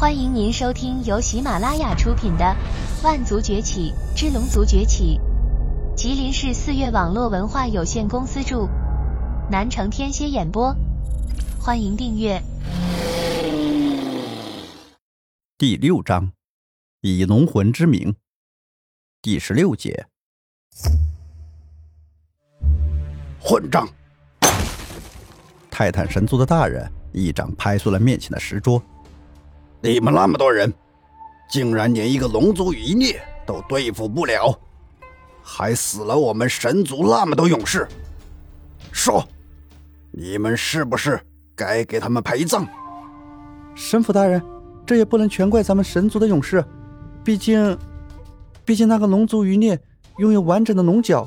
欢迎您收听由喜马拉雅出品的《万族崛起之龙族崛起》，吉林市四月网络文化有限公司著，南城天蝎演播。欢迎订阅。第六章，以龙魂之名，第十六节。混账！泰坦神族的大人一掌拍碎了面前的石桌。你们那么多人，竟然连一个龙族余孽都对付不了，还死了我们神族那么多勇士。说，你们是不是该给他们陪葬？神府大人，这也不能全怪咱们神族的勇士，毕竟，毕竟那个龙族余孽拥有完整的龙角。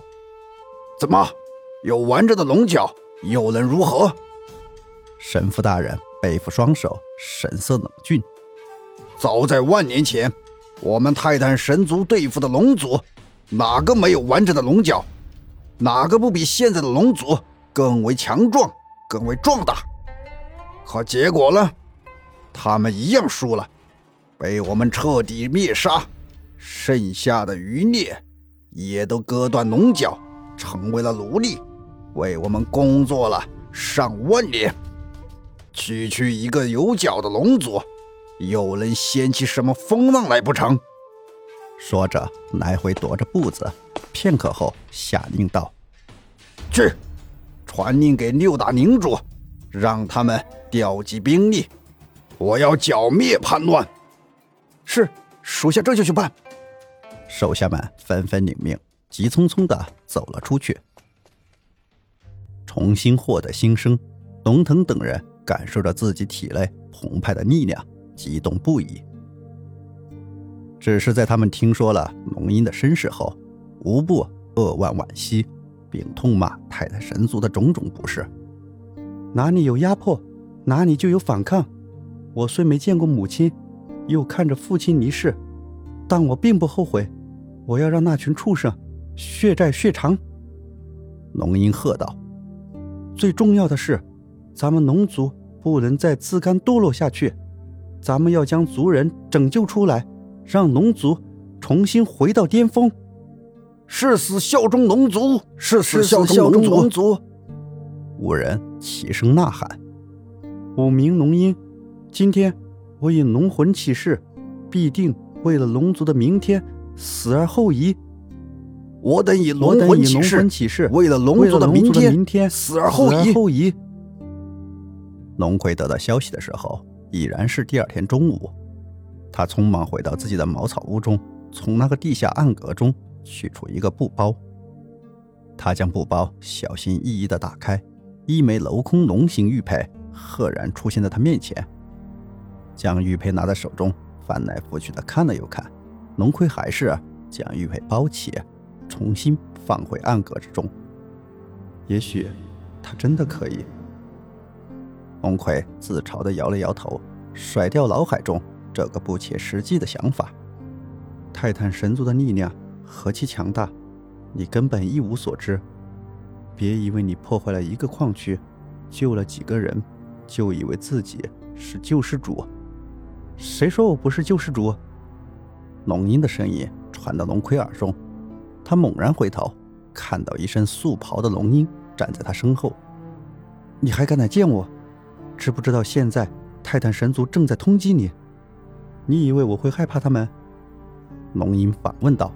怎么，有完整的龙角又能如何？神父大人背负双手，神色冷峻。早在万年前，我们泰坦神族对付的龙族，哪个没有完整的龙角？哪个不比现在的龙族更为强壮、更为壮大？可结果呢？他们一样输了，被我们彻底灭杀。剩下的余孽也都割断龙角，成为了奴隶，为我们工作了上万年。区区一个有角的龙族！又能掀起什么风浪来不成？说着，来回踱着步子，片刻后下令道：“去，传令给六大领主，让他们调集兵力，我要剿灭叛乱。”是，属下这就去办。手下们纷纷领命，急匆匆的走了出去。重新获得新生，龙腾等人感受着自己体内澎湃的力量。激动不已。只是在他们听说了龙鹰的身世后，无不扼腕惋惜，并痛骂太太神族的种种不是。哪里有压迫，哪里就有反抗。我虽没见过母亲，又看着父亲离世，但我并不后悔。我要让那群畜生血债血偿。龙鹰喝道：“最重要的是，咱们龙族不能再自甘堕落下去。”咱们要将族人拯救出来，让龙族重新回到巅峰。誓死效忠龙族，誓死效忠龙族。五人齐声呐喊：“五名龙鹰，今天我以龙魂起誓，必定为了龙族的明天死而后已。我等以龙魂起誓，为了龙族的明天死而后已。”龙葵得到消息的时候。已然是第二天中午，他匆忙回到自己的茅草屋中，从那个地下暗格中取出一个布包。他将布包小心翼翼地打开，一枚镂空龙形玉佩赫然出现在他面前。将玉佩拿在手中，翻来覆去的看了又看，龙葵还是将玉佩包起，重新放回暗格之中。也许，他真的可以。龙葵自嘲地摇了摇头，甩掉脑海中这个不切实际的想法。泰坦神族的力量何其强大，你根本一无所知。别以为你破坏了一个矿区，救了几个人，就以为自己是救世主。谁说我不是救世主？龙鹰的声音传到龙葵耳中，他猛然回头，看到一身素袍的龙鹰站在他身后。你还敢来见我？知不知道现在泰坦神族正在通缉你？你以为我会害怕他们？龙吟反问道。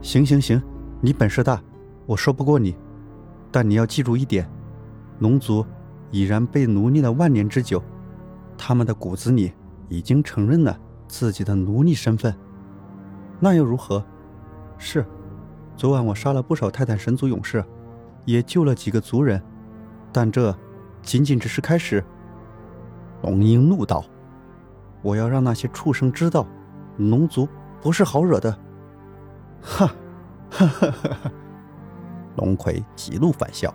行行行，你本事大，我说不过你。但你要记住一点：龙族已然被奴隶了万年之久，他们的骨子里已经承认了自己的奴隶身份。那又如何？是，昨晚我杀了不少泰坦神族勇士，也救了几个族人，但这……仅仅只是开始。龙鹰怒道：“我要让那些畜生知道，龙族不是好惹的。”哈，哈哈哈哈！龙葵极怒反笑：“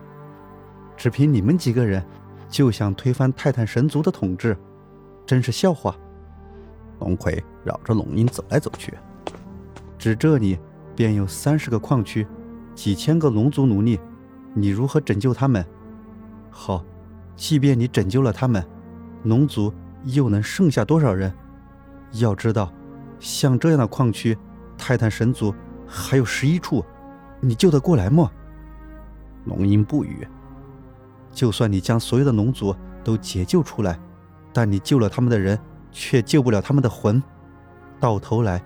只凭你们几个人，就想推翻泰坦神族的统治，真是笑话！”龙葵绕着龙鹰走来走去：“只这里便有三十个矿区，几千个龙族奴隶，你如何拯救他们？好。”即便你拯救了他们，龙族又能剩下多少人？要知道，像这样的矿区，泰坦神族还有十一处，你救得过来吗？龙吟不语。就算你将所有的龙族都解救出来，但你救了他们的人，却救不了他们的魂。到头来，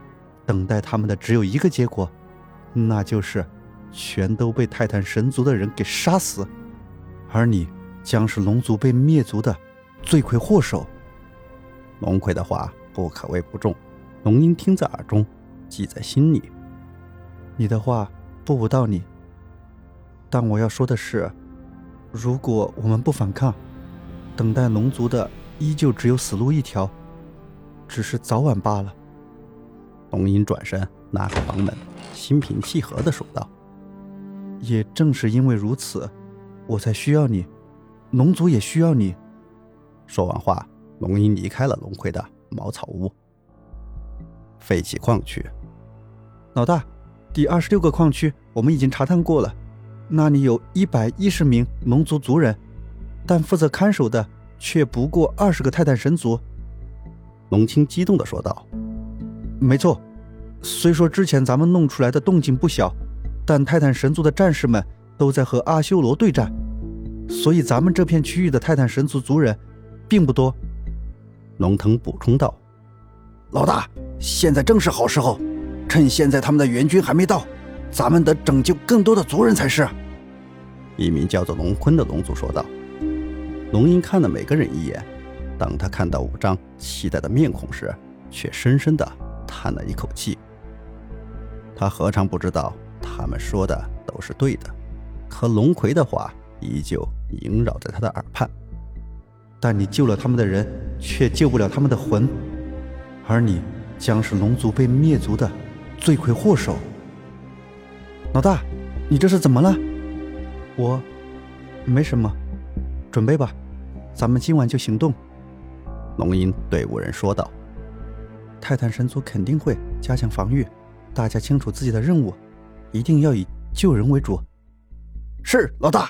等待他们的只有一个结果，那就是全都被泰坦神族的人给杀死，而你将是龙族被灭族的罪魁祸首。龙葵的话。不可谓不重，龙吟听在耳中，记在心里。你的话不无道理，但我要说的是，如果我们不反抗，等待龙族的依旧只有死路一条，只是早晚罢了。龙吟转身拉开房门，心平气和地说道：“也正是因为如此，我才需要你，龙族也需要你。”说完话，龙吟离开了龙葵的。茅草屋，废弃矿区。老大，第二十六个矿区我们已经查探过了，那里有一百一十名龙族族人，但负责看守的却不过二十个泰坦神族。龙青激动地说道：“没错，虽说之前咱们弄出来的动静不小，但泰坦神族的战士们都在和阿修罗对战，所以咱们这片区域的泰坦神族族人并不多。”龙腾补充道：“老大，现在正是好时候，趁现在他们的援军还没到，咱们得拯救更多的族人才是。”一名叫做龙坤的龙族说道。龙吟看了每个人一眼，当他看到五张期待的面孔时，却深深的叹了一口气。他何尝不知道他们说的都是对的，可龙葵的话依旧萦绕在他的耳畔。但你救了他们的人，却救不了他们的魂，而你将是龙族被灭族的罪魁祸首。老大，你这是怎么了？我，没什么，准备吧，咱们今晚就行动。龙吟对五人说道：“泰坦神族肯定会加强防御，大家清楚自己的任务，一定要以救人为主。”是，老大。